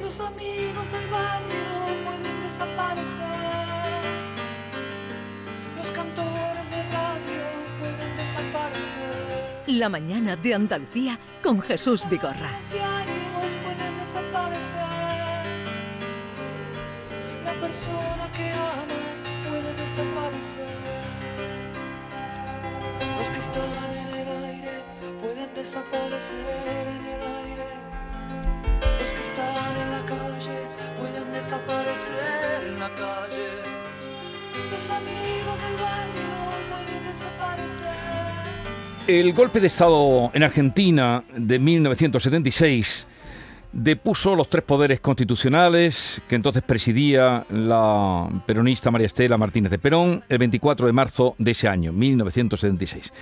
Los amigos del barrio pueden desaparecer. Los cantores de radio pueden desaparecer. La mañana de Andalucía con Jesús Vigorra. Los diarios pueden desaparecer. La persona que En el aire pueden desaparecer en el aire. Los que están en la calle pueden desaparecer en la calle. Los amigos del barrio pueden desaparecer. El golpe de Estado en Argentina de 1976 depuso los tres poderes constitucionales que entonces presidía la peronista María Estela Martínez de Perón el 24 de marzo de ese año, 1976.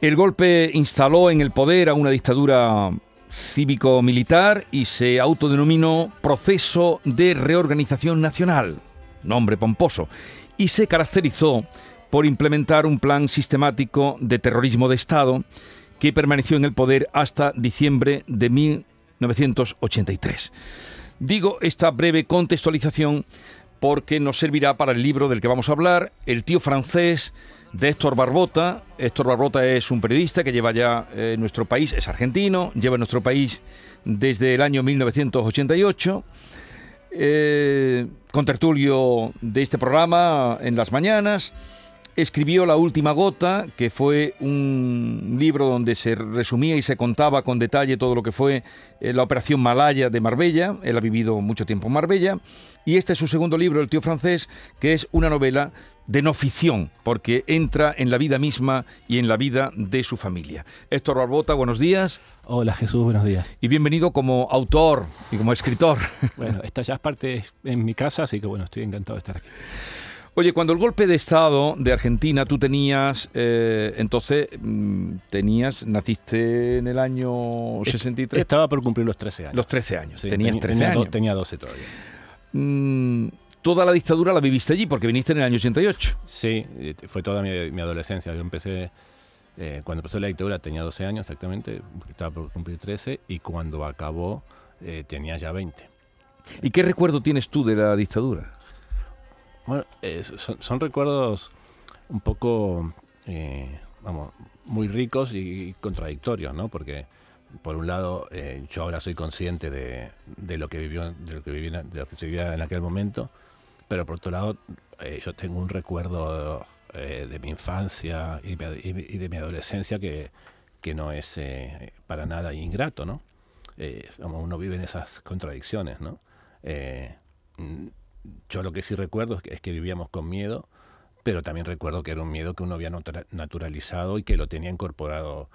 El golpe instaló en el poder a una dictadura cívico-militar y se autodenominó Proceso de Reorganización Nacional, nombre pomposo, y se caracterizó por implementar un plan sistemático de terrorismo de Estado que permaneció en el poder hasta diciembre de 1983. Digo esta breve contextualización porque nos servirá para el libro del que vamos a hablar, El tío francés de Héctor Barbota. Héctor Barbota es un periodista que lleva ya eh, nuestro país, es argentino, lleva nuestro país desde el año 1988. Eh, con tertulio de este programa en las mañanas. Escribió La Última Gota, que fue un libro donde se resumía y se contaba con detalle todo lo que fue eh, la operación Malaya de Marbella. Él ha vivido mucho tiempo en Marbella. Y este es su segundo libro, El tío francés, que es una novela de no ficción, porque entra en la vida misma y en la vida de su familia. Héctor Barbota, buenos días. Hola Jesús, buenos días. Y bienvenido como autor y como escritor. Bueno, esta ya es parte en mi casa, así que bueno, estoy encantado de estar aquí. Oye, cuando el golpe de Estado de Argentina, tú tenías, eh, entonces, mm, tenías, naciste en el año 63. Estaba por cumplir los 13 años. Los 13 años, Sí, tenías tenía- 13 tenía do- años. tenía 12 todavía. Mm, toda la dictadura la viviste allí porque viniste en el año 88. Sí, eh, fue toda mi, mi adolescencia. Yo empecé, eh, cuando empezó la dictadura tenía 12 años exactamente, estaba por cumplir 13, y cuando acabó eh, tenía ya 20. ¿Y qué recuerdo tienes tú de la dictadura? Bueno, eh, son, recuerdos un poco, eh, vamos, muy ricos y contradictorios, ¿no? Porque por un lado eh, yo ahora soy consciente de, lo que vivió, de lo que vivía en aquel momento, pero por otro lado eh, yo tengo un recuerdo de mi infancia y, y de mi adolescencia que, que no es para nada ingrato, ¿no? Vamos, uno vive en esas contradicciones, ¿no? Eh, yo lo que sí recuerdo es que, es que vivíamos con miedo, pero también recuerdo que era un miedo que uno había natura- naturalizado y que lo tenía incorporado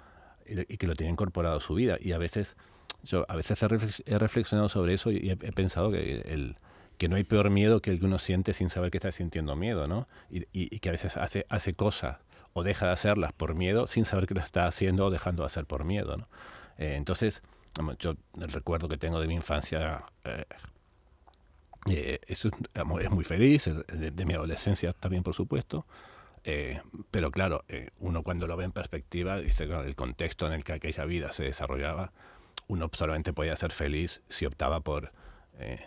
y que lo tenía incorporado a su vida. Y a veces, yo a veces he, reflex- he reflexionado sobre eso y he, he pensado que el que no hay peor miedo que el que uno siente sin saber que está sintiendo miedo, ¿no? Y, y- y que a veces hace, hace cosas o deja de hacerlas por miedo sin saber que las está haciendo o dejando de hacer por miedo, ¿no? Eh, entonces, yo el recuerdo que tengo de mi infancia eh, eh, es, un- vamos, es muy feliz, el- de, de mi adolescencia también, por supuesto. Eh, pero claro, eh, uno cuando lo ve en perspectiva, dice claro, el contexto en el que aquella vida se desarrollaba, uno solamente podía ser feliz si optaba por eh,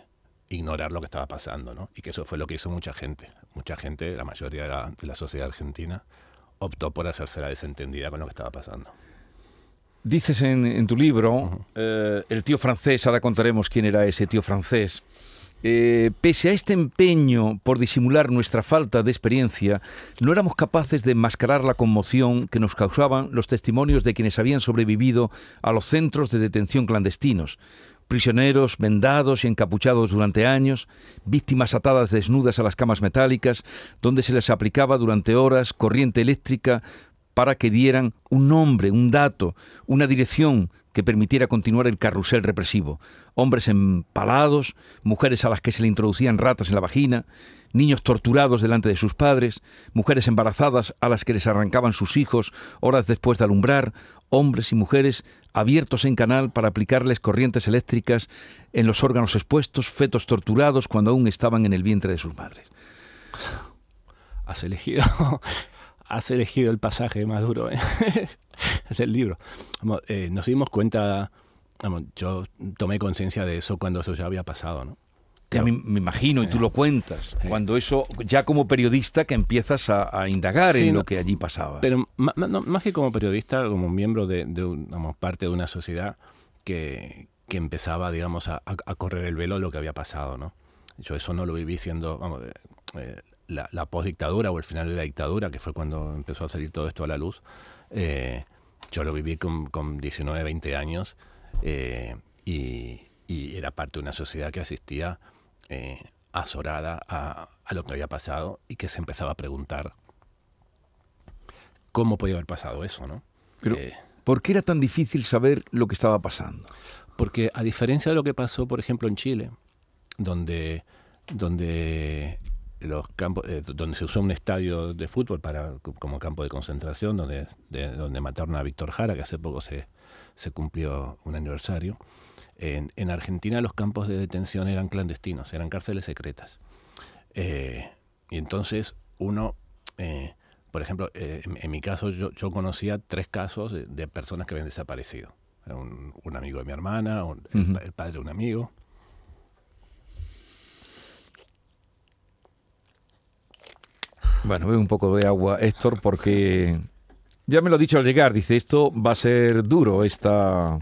ignorar lo que estaba pasando, ¿no? Y que eso fue lo que hizo mucha gente. Mucha gente, la mayoría de la, de la sociedad argentina, optó por hacerse la desentendida con lo que estaba pasando. Dices en, en tu libro, Ujú. eh, el tío francés, ahora contaremos quién era ese tío francés, eh, pese a este empeño por disimular nuestra falta de experiencia, no éramos capaces de enmascarar la conmoción que nos causaban los testimonios de quienes habían sobrevivido a los centros de detención clandestinos. Prisioneros vendados y encapuchados durante años, víctimas atadas desnudas a las camas metálicas, donde se les aplicaba durante horas corriente eléctrica para que dieran un nombre, un dato, una dirección que permitiera continuar el carrusel represivo. Hombres empalados, mujeres a las que se le introducían ratas en la vagina, niños torturados delante de sus padres, mujeres embarazadas a las que les arrancaban sus hijos horas después de alumbrar, hombres y mujeres abiertos en canal para aplicarles corrientes eléctricas en los órganos expuestos, fetos torturados cuando aún estaban en el vientre de sus madres. has elegido has elegido el pasaje más duro ¿eh? del libro. Eh, nos dimos cuenta, yo tomé conciencia de eso cuando eso ya había pasado, ¿no? Que me, imagino, y tú lo cuentas, cuando eso, ya como periodista, que empiezas a, indagar en lo que allí pasaba. Pero más que como periodista, como miembro de, parte de una sociedad que, que empezaba, digamos, a, correr el velo de lo que había pasado, ¿no? Yo eso no lo viví siendo, vamos, eh, eh, la, la postdictadura o el final de la dictadura, que fue cuando empezó a salir todo esto a la luz. Eh, yo lo viví con, con 19, 20 años y, y, era parte de una sociedad que asistía azorada a, a, lo que había pasado y que se empezaba a preguntar cómo podía haber pasado eso, ¿no? Pero, ¿por qué era tan difícil saber lo que estaba pasando? Porque a diferencia de lo que pasó, por ejemplo, en Chile, donde, donde los campos, eh, donde se usó un estadio de fútbol para, como campo de concentración, donde, donde mataron a Víctor Jara, que hace poco se, se cumplió un aniversario. En, en, Argentina los campos de detención eran clandestinos, eran cárceles secretas. Eh, y entonces uno, eh, por ejemplo, en, mi caso yo, yo conocía tres casos de, personas que habían desaparecido. Un, un, amigo de mi hermana, el padre de un amigo, Bueno, veo un poco de agua, Héctor, porque ya me lo ha dicho al llegar, dice, esto va a ser duro, esta,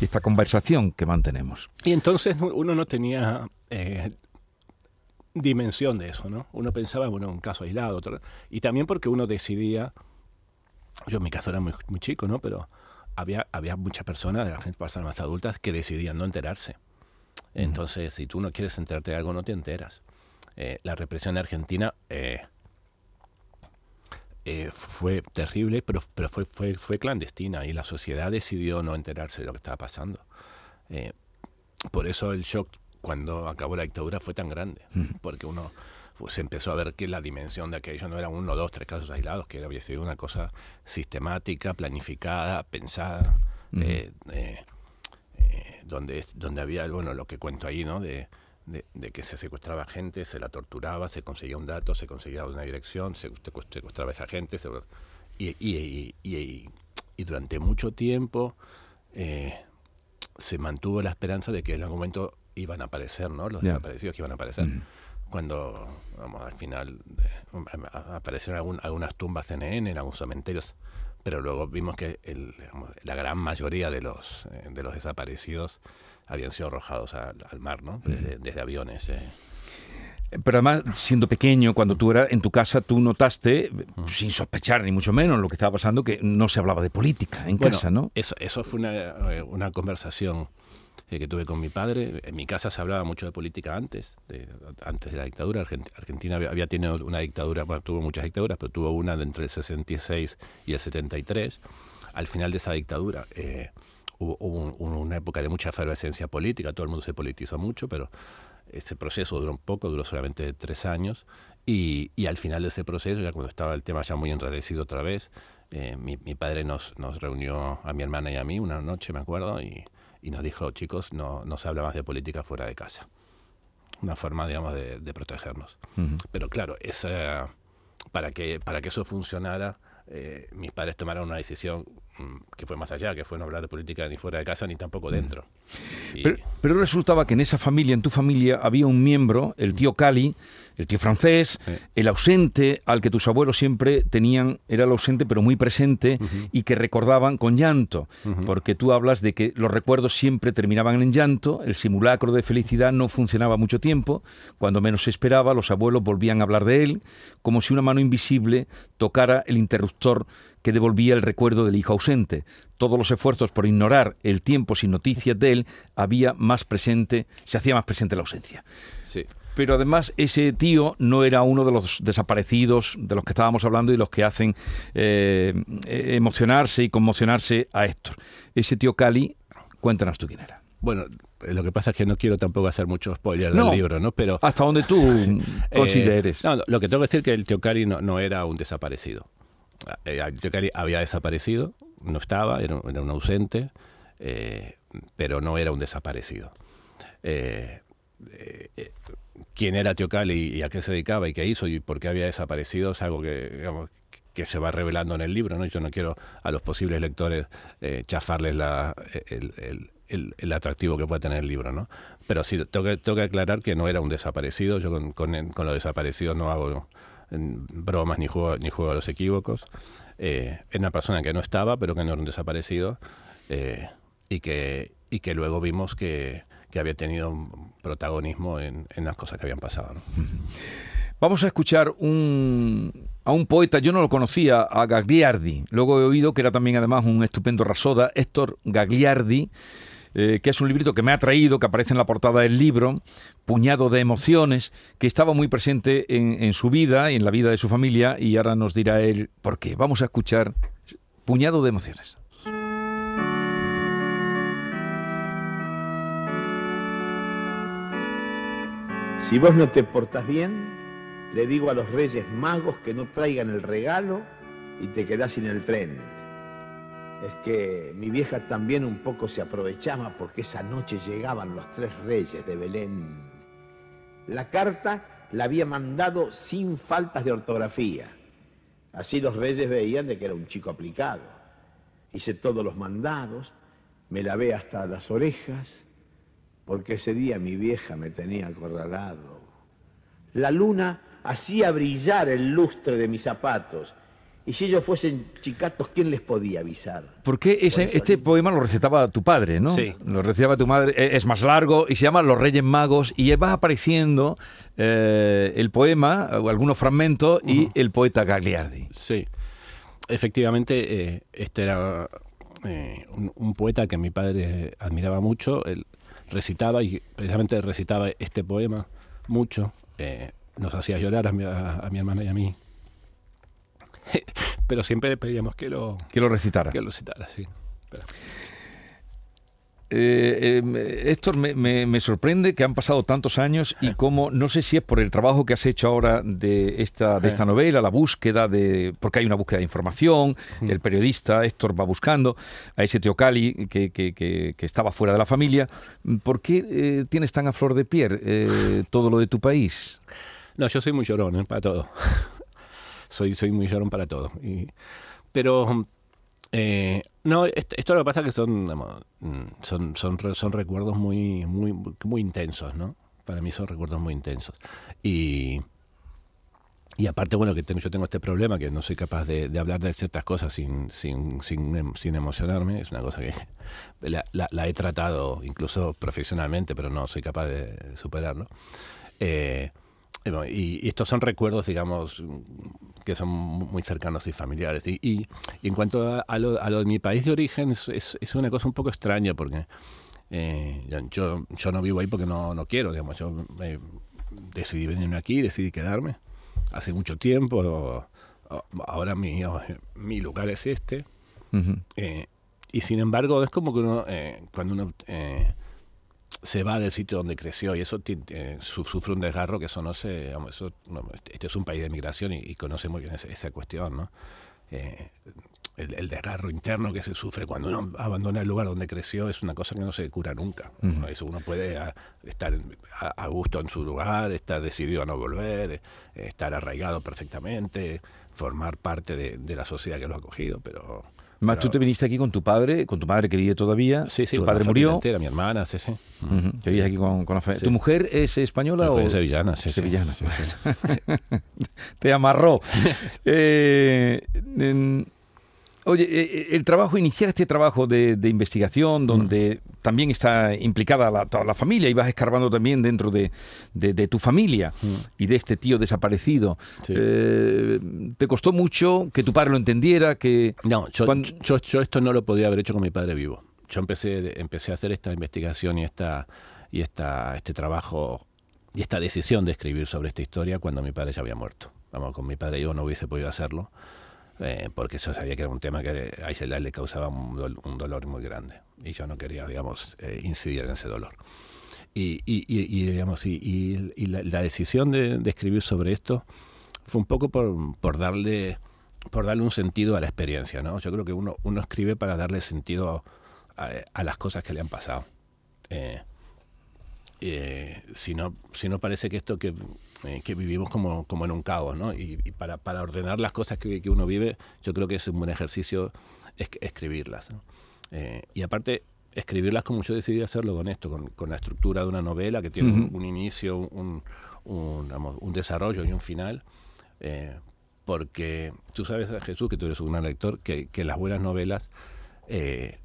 esta conversación que mantenemos. Y entonces uno no tenía eh, dimensión de eso, ¿no? Uno pensaba, bueno, un caso aislado, otro, y también porque uno decidía, yo en mi caso era muy, muy chico, ¿no? Pero había, había muchas personas, de la gente personas más adultas, que decidían no enterarse. Entonces, si tú no quieres enterarte de algo, no te enteras. Eh, la represión argentina eh, eh, fue terrible, pero, pero fue, fue, fue clandestina y la sociedad decidió no enterarse de lo que estaba pasando. Eh, por eso el shock cuando acabó la dictadura fue tan grande, porque uno pues, empezó a ver que la dimensión de aquello no era uno, dos, tres casos aislados, que había sido una cosa sistemática, planificada, pensada, eh, donde, donde había, bueno, lo que cuento ahí, ¿no? De, de, que se secuestraba gente, se la torturaba, se conseguía un dato, se conseguía una dirección, se secuestraba a esa gente. y, durante mucho tiempo eh, se mantuvo la esperanza de que en algún momento iban a aparecer, ¿no? Los desaparecidos que iban a aparecer. Cuando, vamos, al final eh, aparecieron algunas tumbas en en algunos cementerios, pero luego vimos que la gran mayoría de los, eh, de los desaparecidos habían sido arrojados al, mar, ¿no? Desde, aviones. Eh. Pero además, siendo pequeño, cuando tú eras en tu casa, tú notaste, sin sospechar ni mucho menos lo que estaba pasando, que no se hablaba de política en casa, ¿no? Eso, eso fue una, eh, una conversación eh, que tuve con mi padre. En mi casa se hablaba mucho de política antes, de, antes de la dictadura. Argentina había, tenido una dictadura, bueno, tuvo muchas dictaduras, pero tuvo una de entre el 66 y el 73. Al final de esa dictadura, hubo, una época de mucha efervescencia política, todo el mundo se politizó mucho, pero ese proceso duró un poco, duró solamente tres años, y, al final de ese proceso, ya cuando estaba el tema ya muy enrarecido otra vez, eh, mi, padre nos, nos reunió a mi hermana y a mí una noche, me acuerdo, y, nos dijo, chicos, no, no se habla más de política fuera de casa. Una forma, digamos, de, protegernos. Pero claro, esa, para, que, para que eso funcionara, eh, mis padres tomaron una decisión que fue más allá, que fue no hablar de política ni fuera de casa ni tampoco mm. dentro. Pero, resultaba que en esa familia, en tu familia, había un miembro, el tío Cali, el tío francés, el ausente, al que tus abuelos siempre tenían, era el ausente pero muy presente y que recordaban con llanto, porque tú hablas de que los recuerdos siempre terminaban en llanto, el simulacro de felicidad no funcionaba mucho tiempo, cuando menos se esperaba, los abuelos volvían a hablar de él, como si una mano invisible tocara el interruptor que devolvía el recuerdo del hijo ausente. Todos los esfuerzos por ignorar el tiempo sin noticias de él había más presente, se hacía más presente la ausencia. Sí. Pero además ese tío no era uno de los desaparecidos de los que estábamos hablando y los que hacen eh, emocionarse y conmocionarse a Héctor. Ese tío Cali, cuéntanos tú quién era. Bueno, lo que pasa es que no quiero tampoco hacer mucho spoiler del libro, ¿no? Pero hasta donde tú eh, consideres. no, lo que tengo que decir es que el tío Cali no, no era un desaparecido. Eh, había desaparecido, no estaba, era, un ausente, eh, pero no era un desaparecido. Eh, quién era Teocali y, a qué se dedicaba y qué hizo y por qué había desaparecido es algo que, se va revelando en el libro, ¿no? Yo no quiero a los posibles lectores chafarles el, atractivo que puede tener el libro, ¿no? Pero sí, tengo que aclarar que no era un desaparecido, yo con, con, con los desaparecidos no hago bromas ni juego, ni juego a los equívocos. Eh, era una persona que no estaba, pero que no era un desaparecido, eh, y, que, y que luego vimos que, que había tenido un protagonismo en, en, las cosas que habían pasado. Vamos a escuchar un, a un poeta, yo no lo conocía, a Gagliardi. Luego he oído que era también además un estupendo rasoda, Héctor Gagliardi, eh, que es un librito que me ha traído, que aparece en la portada del libro, Puñado de Emociones, que estaba muy presente en, su vida y en la vida de su familia, y ahora nos dirá él por qué. Vamos a escuchar Puñado de Emociones. Si vos no te portas bien, le digo a los reyes magos que no traigan el regalo y te quedás sin el tren. Es que mi vieja también un poco se aprovechaba porque esa noche llegaban los tres reyes de Belén. La carta la había mandado sin faltas de ortografía. Así los reyes veían de que era un chico aplicado. Hice todos los mandados, me lavé hasta las orejas, porque ese día mi vieja me tenía acorralado. La luna hacía brillar el lustre de mis zapatos. Y si ellos fuesen chicatos, ¿quién les podía avisar? Porque ese, Por este poema lo recitaba tu padre, ¿no? Sí. Lo recitaba tu madre, eh, es más largo y se llama Los Reyes Magos y va apareciendo eh, el poema, o algunos fragmentos, y el poeta Gagliardi. Sí, efectivamente, eh, este era eh, un, un poeta que mi padre admiraba mucho. Él recitaba y precisamente recitaba este poema mucho. eh, nos hacía llorar a mi, a- a mi hermana y a mí. Pero siempre le pedíamos que lo, Que lo recitara. que lo recitara, sí. Pero- Eh, eh, Héctor, me, me- me sorprende que han pasado tantos años y cómo, no sé si es por el trabajo que has hecho ahora de esta, de esta novela, la búsqueda de, porque hay una búsqueda de información, el periodista Héctor va buscando a ese Teocali que, que- que- que estaba fuera de la familia. ¿Por qué eh, tienes tan a flor de piel eh, todo lo de tu país? No, yo soy muy llorón ¿eh? para todo. Soy, soy muy llorón para todo. Y- pero eh, no, esto, esto lo que pasa es que son, mm, son, son, son recuerdos muy, muy, muy intensos, ¿no? Para mí son recuerdos muy intensos. Y, y aparte, bueno, que tengo, yo tengo este problema, que no soy capaz de, de hablar de ciertas cosas sin, sin, sin, em- sin emocionarme. Es una cosa que la, la- la he tratado incluso profesionalmente, pero no soy capaz de superarlo. Eh, y estos son recuerdos, digamos, que son muy cercanos y familiares. Y, y- y en cuanto a, a lo, a lo de mi país de origen, es, es- es una cosa un poco extraña porque eh, yo, yo no vivo ahí porque no, no quiero, digamos. Yo eh, decidí venirme aquí, decidí quedarme hace mucho tiempo. o- o- ahora mi, mi lugar es este. Eh, y sin embargo, es como que uno, eh, cuando uno eh, se va del sitio donde creció y eso eh, su- sufre un desgarro que eso no se. eso, no, este es un país de migración y, y conoce muy bien esa, esa cuestión, ¿no? Eh, el, el desgarro interno que se sufre cuando uno abandona el lugar donde creció es una cosa que no se cura nunca. Eso uno puede ah, estar a, a gusto en su lugar, estar decidido a no volver, estar arraigado perfectamente, formar parte de, de la sociedad que lo ha acogido, pero Más pero- tú te viniste aquí con tu padre, con tu madre que vive todavía. Sí, sí, tu padre murió. Entera, mi hermana, sí, sí. Te vivías aquí con, con la familia. ¿Tu mujer es española Mi o mujer es sevillana, sí, sevillana? Te amarró. Eh, en- oye, eh, el trabajo, iniciar este trabajo de, de investigación, donde Mm. también está implicada la- toda la familia y vas escarbando también dentro de, de- de tu familia y de este tío desaparecido. Mm. Sí. Eh, ¿Te costó mucho que tu padre lo entendiera? Que No, yo, Cuando- yo, yo esto no lo podía haber hecho con mi padre vivo. Yo empecé, empecé a hacer esta investigación y esta y esta, este trabajo y esta decisión de escribir sobre esta historia cuando mi padre ya había muerto. Vamos, con mi padre yo no hubiese podido hacerlo eh, porque yo sabía que era un tema que a ella le causaba un, dol- un dolor muy grande y yo no quería, digamos, eh, incidir en ese dolor. Y, y- y- y, digamos, y, la, la decisión de, de escribir sobre esto fue un poco por, por darle por darle un sentido a la experiencia, ¿no? Yo creo que uno, uno escribe para darle sentido a, a las cosas que le han pasado. Eh, eh, si, no, si no parece que esto que, eh, que vivimos como, como en un caos, ¿no? Y, y para, para, ordenar las cosas que, que, uno vive, yo creo que es un buen ejercicio es, escribirlas. ¿no? Eh, y aparte, escribirlas como yo decidí hacerlo con esto, con, con la estructura de una novela que tiene uh -huh. un, un, inicio, un, un, digamos, un, desarrollo y un final. Eh, porque tú sabes, Jesús, que tú eres un gran lector, que, que las buenas novelas eh,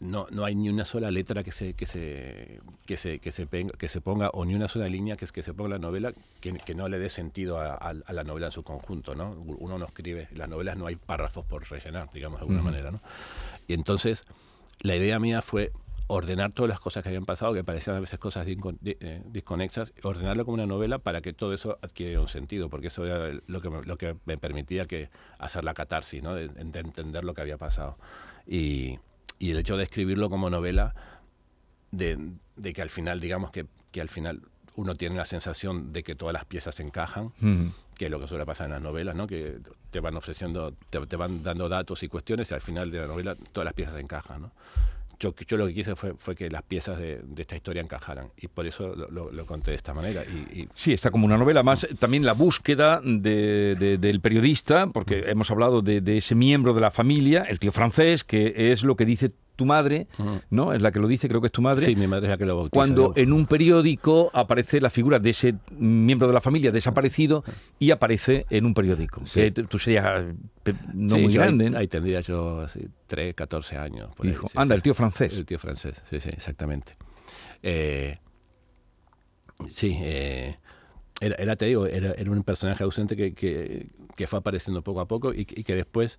no, no hay ni una sola letra que se, que se, que se, que se, penga, que se ponga o ni una sola línea que, que se ponga en la novela que, que no le dé sentido a, a, a, la novela en su conjunto. ¿no? Uno no escribe, las novelas no hay párrafos por rellenar, digamos de alguna uh -huh. manera. ¿no? Y entonces la idea mía fue ordenar todas las cosas que habían pasado, que parecían a veces cosas eh, desconexas, ordenarlo como una novela para que todo eso adquiriera un sentido, porque eso era lo que me, lo que me permitía que hacer la catarsis, ¿no? de, de entender lo que había pasado. Y, y, el hecho de escribirlo como novela, de, de que al final, digamos que, que, al final uno tiene la sensación de que todas las piezas encajan, uh -huh. que es lo que suele pasar en las novelas, ¿no? que te van ofreciendo, te, te van dando datos y cuestiones y al final de la novela todas las piezas encajan. ¿no? Yo, yo, lo que quise fue, fue que las piezas de, de, esta historia encajaran y por eso lo, lo, lo conté de esta manera. Y, y, Sí, está como una novela más, también la búsqueda de, de, del periodista, porque mm. hemos hablado de, ese miembro de la familia, el tío francés, que es lo que dice tu madre, ¿no? Es la que lo dice, creo que es tu madre. Sí, mi madre es la que lo bautiza. Cuando en un periódico aparece la figura de ese miembro de la familia desaparecido y aparece en un periódico. Sí. Que tú serías no sí, muy grande. Ahí, ahí, tendría yo así, 3, 14 años. Por Hijo, ahí, sí, anda, el tío francés. El tío francés, sí, sí, exactamente. Eh, sí, eh, era, era, te digo, era, era, un personaje ausente que, que, que, fue apareciendo poco a poco y, y que después,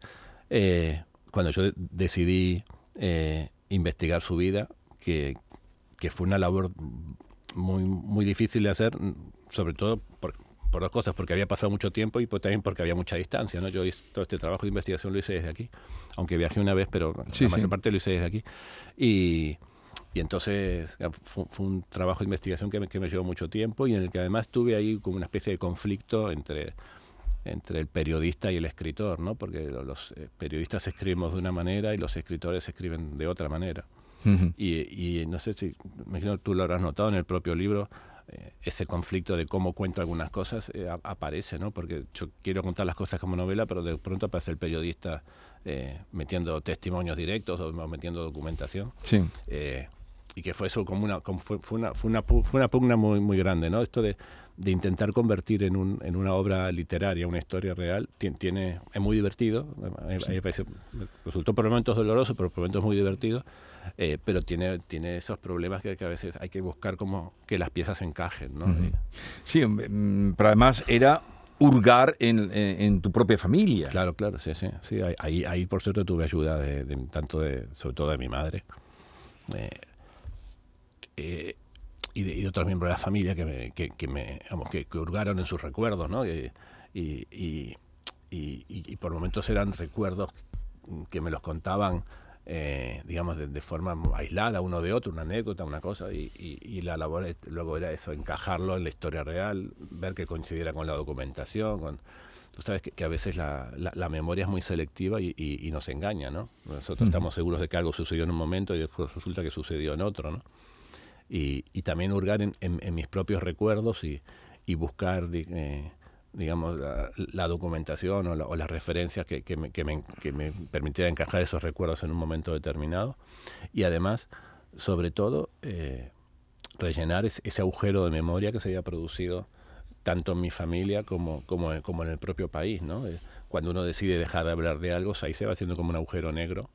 eh, cuando yo decidí eh, investigar su vida, que, que, fue una labor muy, muy difícil de hacer, sobre todo por, por, dos cosas, porque había pasado mucho tiempo y pues también porque había mucha distancia. ¿no? Yo todo este trabajo de investigación lo hice desde aquí, aunque viajé una vez, pero sí, la mayor sí. parte lo hice desde aquí. Y, y entonces fue, fue, un trabajo de investigación que me, que me llevó mucho tiempo y en el que además tuve ahí como una especie de conflicto entre entre el periodista y el escritor, ¿no? Porque los eh, periodistas escribimos de una manera y los escritores escriben de otra manera. Uh -huh. y, y, no sé si, imagino tú lo habrás notado en el propio libro, eh, ese conflicto de cómo cuento algunas cosas eh, aparece, ¿no? Porque yo quiero contar las cosas como novela, pero de pronto aparece el periodista eh, metiendo testimonios directos o metiendo documentación. Sí y que fue eso como una como fue, fue, una fue una fue una pugna muy muy grande no esto de, de intentar convertir en, un, en una obra literaria una historia real tiene es muy divertido sí. resultó por momentos doloroso pero por momentos muy divertido eh, pero tiene tiene esos problemas que, que, a veces hay que buscar como que las piezas encajen no uh -huh. sí mm, pero además era hurgar en, en, en, tu propia familia. Claro, claro, sí, sí. sí ahí, ahí, por cierto, tuve ayuda de, de tanto de, sobre todo de mi madre. Eh, eh, y, de, y, de, otros miembros de la familia que me, que, que me que, que, hurgaron en sus recuerdos, ¿no? Y, y, y, por momentos eran recuerdos que me los contaban, eh, digamos, de, de, forma aislada uno de otro, una anécdota, una cosa, y, la labor luego era eso, encajarlo en la historia real, ver que coincidiera con la documentación, con, tú sabes que, a veces la, la, la, memoria es muy selectiva y, y, y nos engaña, ¿no? Nosotros uh -huh. estamos seguros de que algo sucedió en un momento y después resulta que sucedió en otro, ¿no? Y, y también hurgar en, en, en, mis propios recuerdos y, y buscar, eh, digamos, la, la documentación o, la, o, las referencias que, que, me, que, me, que me permitiera encajar esos recuerdos en un momento determinado. Y además, sobre todo, eh, rellenar ese, ese, agujero de memoria que se había producido tanto en mi familia como, como, como en el propio país. ¿no? Eh, cuando uno decide dejar de hablar de algo, ahí se va haciendo como un agujero negro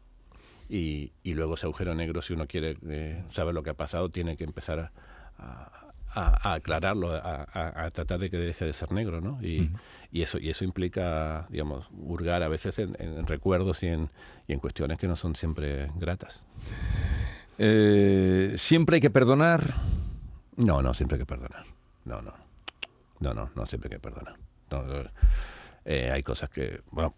y, y, luego ese agujero negro, si uno quiere eh, saber lo que ha pasado, tiene que empezar a, a, a aclararlo, a, tratar de que deje de ser negro, ¿no? Y, uh -huh. y, eso, y eso implica, digamos, hurgar a veces en, en recuerdos y en, y en, cuestiones que no son siempre gratas. Eh, ¿Siempre hay que perdonar? No, no, siempre hay que perdonar. No, no. No, no, no siempre hay que perdonar. No, eh, hay cosas que, bueno,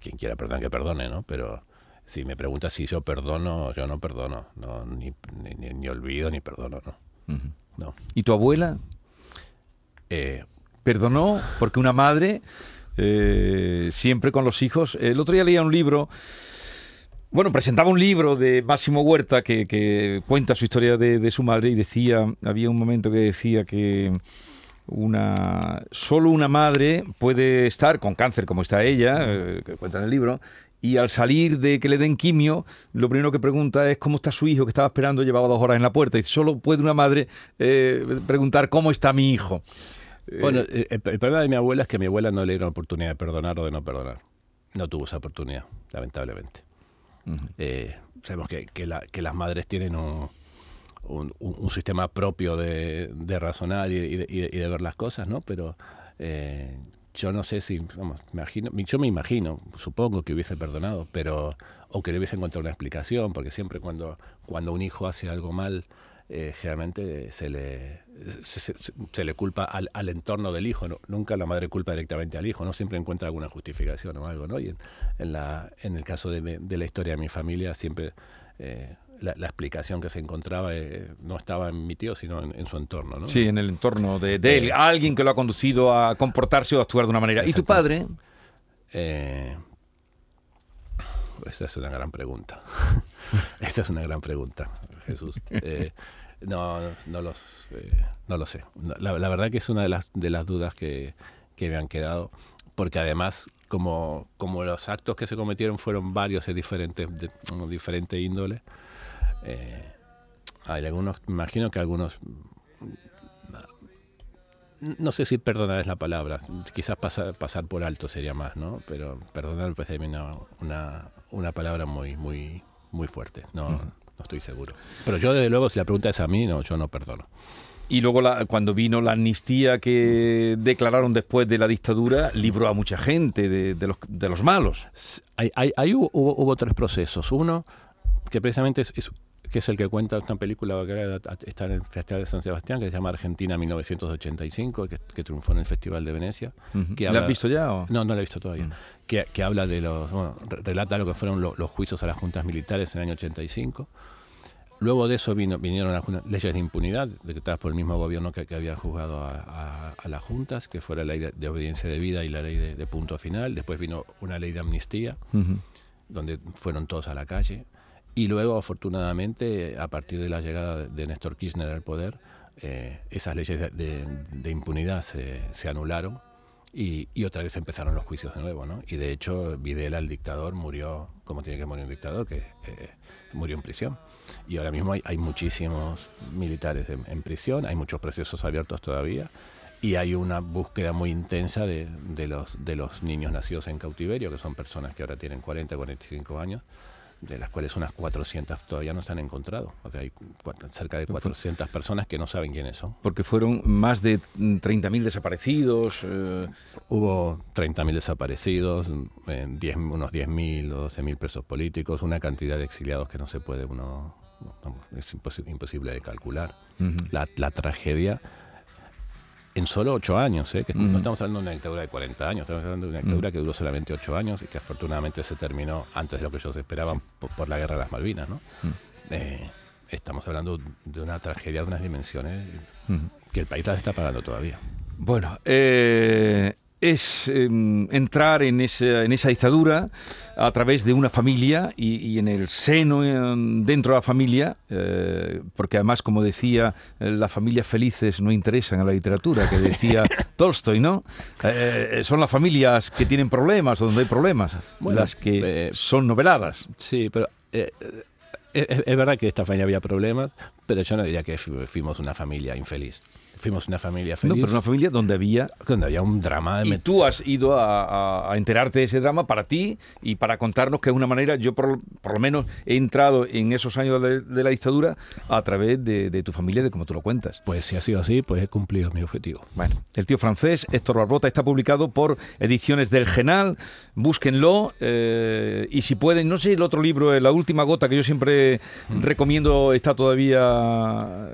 quien quiera perdonar que perdone, ¿no? Pero si me preguntas si yo perdono, yo no perdono, no, ni, ni, ni olvido ni perdono, no. Uh -huh. no. ¿Y tu abuela? Eh, ¿Perdonó? Porque una madre, eh, siempre con los hijos. El otro día leía un libro Bueno, presentaba un libro de Máximo Huerta que, que cuenta su historia de, de su madre y decía, había un momento que decía que una solo una madre puede estar con cáncer como está ella, eh, que cuenta en el libro, y al salir de que le den quimio, lo primero que pregunta es cómo está su hijo que estaba esperando, llevaba dos horas en la puerta, y solo puede una madre eh, preguntar cómo está mi hijo. Bueno, eh, el, el problema de mi abuela es que a mi abuela no le dieron oportunidad de perdonar o de no perdonar. No tuvo esa oportunidad, lamentablemente. Eh, sabemos que, que la- que las madres tienen un, un- un- un sistema propio de, de razonar y, y de, y de- y de ver las cosas, ¿no? Pero eh, yo no sé si, vamos, imagino, yo me imagino, supongo que hubiese perdonado, pero o que le hubiese encontrado una explicación, porque siempre cuando, cuando un hijo hace algo mal, eh, generalmente se le, se, se- le culpa al, al entorno del hijo, nunca la madre culpa directamente al hijo, no siempre encuentra alguna justificación o algo, ¿no? Y en, en la, en el caso de, de la historia de mi familia, siempre eh, la, la explicación que se encontraba eh, no estaba en mi tío, sino en, en su entorno, ¿no? Sí, en el entorno de, de él, alguien que lo ha conducido a comportarse o a actuar de una manera. ¿Y tu padre? Eh, esa es una gran pregunta. esa es una gran pregunta, Jesús. Eh, no, no, los, eh, no lo sé. La, la verdad que es una de las, de las dudas que, que me han quedado, porque además, como, como los actos que se cometieron fueron varios de diferentes, de, diferente índole, eh, hay algunos, imagino que algunos no sé si perdonar es la palabra, quizás pasar, pasar por alto sería más, ¿no? Pero perdonar me parece una, una, una palabra muy, muy, muy fuerte, no, no estoy seguro. Pero yo desde luego, si la pregunta es a mí, no, yo no perdono. Y luego la- cuando vino la amnistía que declararon después de la dictadura, libró a mucha gente de, de los, de los malos. S- Hay, hay- ahí hubo, hubo- hubo tres procesos. Uno, que precisamente es, es- que es el que cuenta esta película que está en el Festival de San Sebastián, que se llama Argentina 1985, que, que triunfó en el Festival de Venecia. Que ¿La has visto ya? o? No, no la he visto todavía. Que, que habla de los. Bueno, relata lo que fueron lo- los juicios a las juntas militares en el año 85. Luego de eso vino, vinieron algunas leyes de impunidad decretadas por el mismo gobierno que, que había juzgado a, a- a las juntas, que fue la ley de, de obediencia debida y la ley de, de punto final. Después vino una ley de amnistía, Ujú. donde fueron todos a la calle. Y luego, afortunadamente, a partir de la llegada de, Néstor Kirchner al poder, eh, esas leyes de, de- de impunidad se, se anularon y, y otra vez empezaron los juicios de nuevo. ¿no? Y de hecho, Videla, el dictador, murió como tiene que morir un dictador, que eh, murió en prisión. Y ahora mismo hay, hay muchísimos militares en, en prisión, hay muchos procesos abiertos todavía. Y hay una búsqueda muy intensa de, de los, de los niños nacidos en cautiverio, que son personas que ahora tienen 40, 45 años, de las cuales unas 400 todavía no se han encontrado. O sea, hay cerca de 400 personas que no saben quiénes son. Porque fueron más de mm, 30.000 desaparecidos. eh, Hubo 30.000 desaparecidos, eh, 10 unos 10.000 o 12.000 presos políticos, una cantidad de exiliados que no se puede uno, vamos, es imposi- imposible de calcular. la tragedia en solo 8 años, ¿eh? que no estamos hablando de una dictadura de 40 años, estamos hablando de una dictadura que duró solamente 8 años y que afortunadamente se terminó antes de lo que ellos esperaban por, por la guerra de las Malvinas. ¿no? Eh, estamos hablando de una tragedia de unas dimensiones que el país las está pagando todavía. Bueno, eh, es eh, entrar en esa, en esa dictadura a través de una familia y, y en el seno, eh, dentro de la familia, eh, porque además, como decía, eh, las familias felices no interesan a la literatura, que decía Tolstoy, ¿no? Eh, son las familias que tienen problemas, donde hay problemas, Bueno, las que son noveladas. Sí, pero es, verdad que esta familia había problemas, pero yo no diría que fu- fuimos una familia infeliz. Fuimos una familia No, feliz pero una familia donde había donde había un drama de Y tú has ido a, a- a enterarte de ese drama para ti y para contarnos que es una manera, yo por, por lo menos he entrado en esos años de, de la dictadura a través de, de tu familia, de cómo tú lo cuentas. Pues si ha sido así, pues he cumplido mi objetivo. Bueno, el tío francés, Héctor Barbota, está publicado por Ediciones del Genal. Búsquenlo eh, y si pueden, no sé, el otro libro, eh, La última gota, que yo siempre recomiendo, está todavía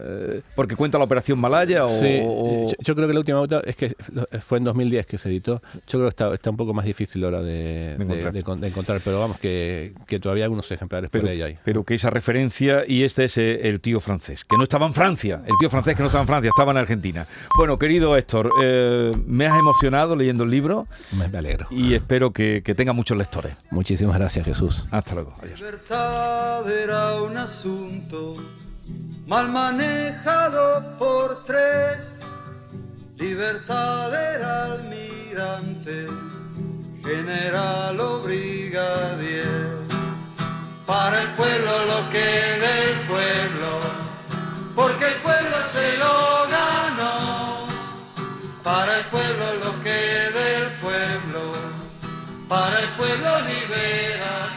eh, porque cuenta la operación Malaya O, Sí, o- yo, yo creo que la última bauta es que fue en 2010 que se editó. Yo creo que está, está un poco más difícil ahora de, De encontrar. de- de con- de encontrar, pero vamos, que, que todavía hay algunos ejemplares pero, por ahí hay. pero que esa referencia, y este es eh, el tío francés, que no estaba en Francia, el tío francés que no estaba en Francia, estaba en Argentina. Bueno, querido Héctor, eh, me has emocionado leyendo el libro Me, me alegro. y espero que, que tenga muchos lectores. Muchísimas gracias, Jesús. Hasta luego. Adiós. Libertad era un asunto mal manejado por tres. Libertad era almirante, general o brigadier. Para el pueblo lo que del pueblo, porque el pueblo se lo ganó. Para el pueblo lo que del pueblo, para el pueblo liberación.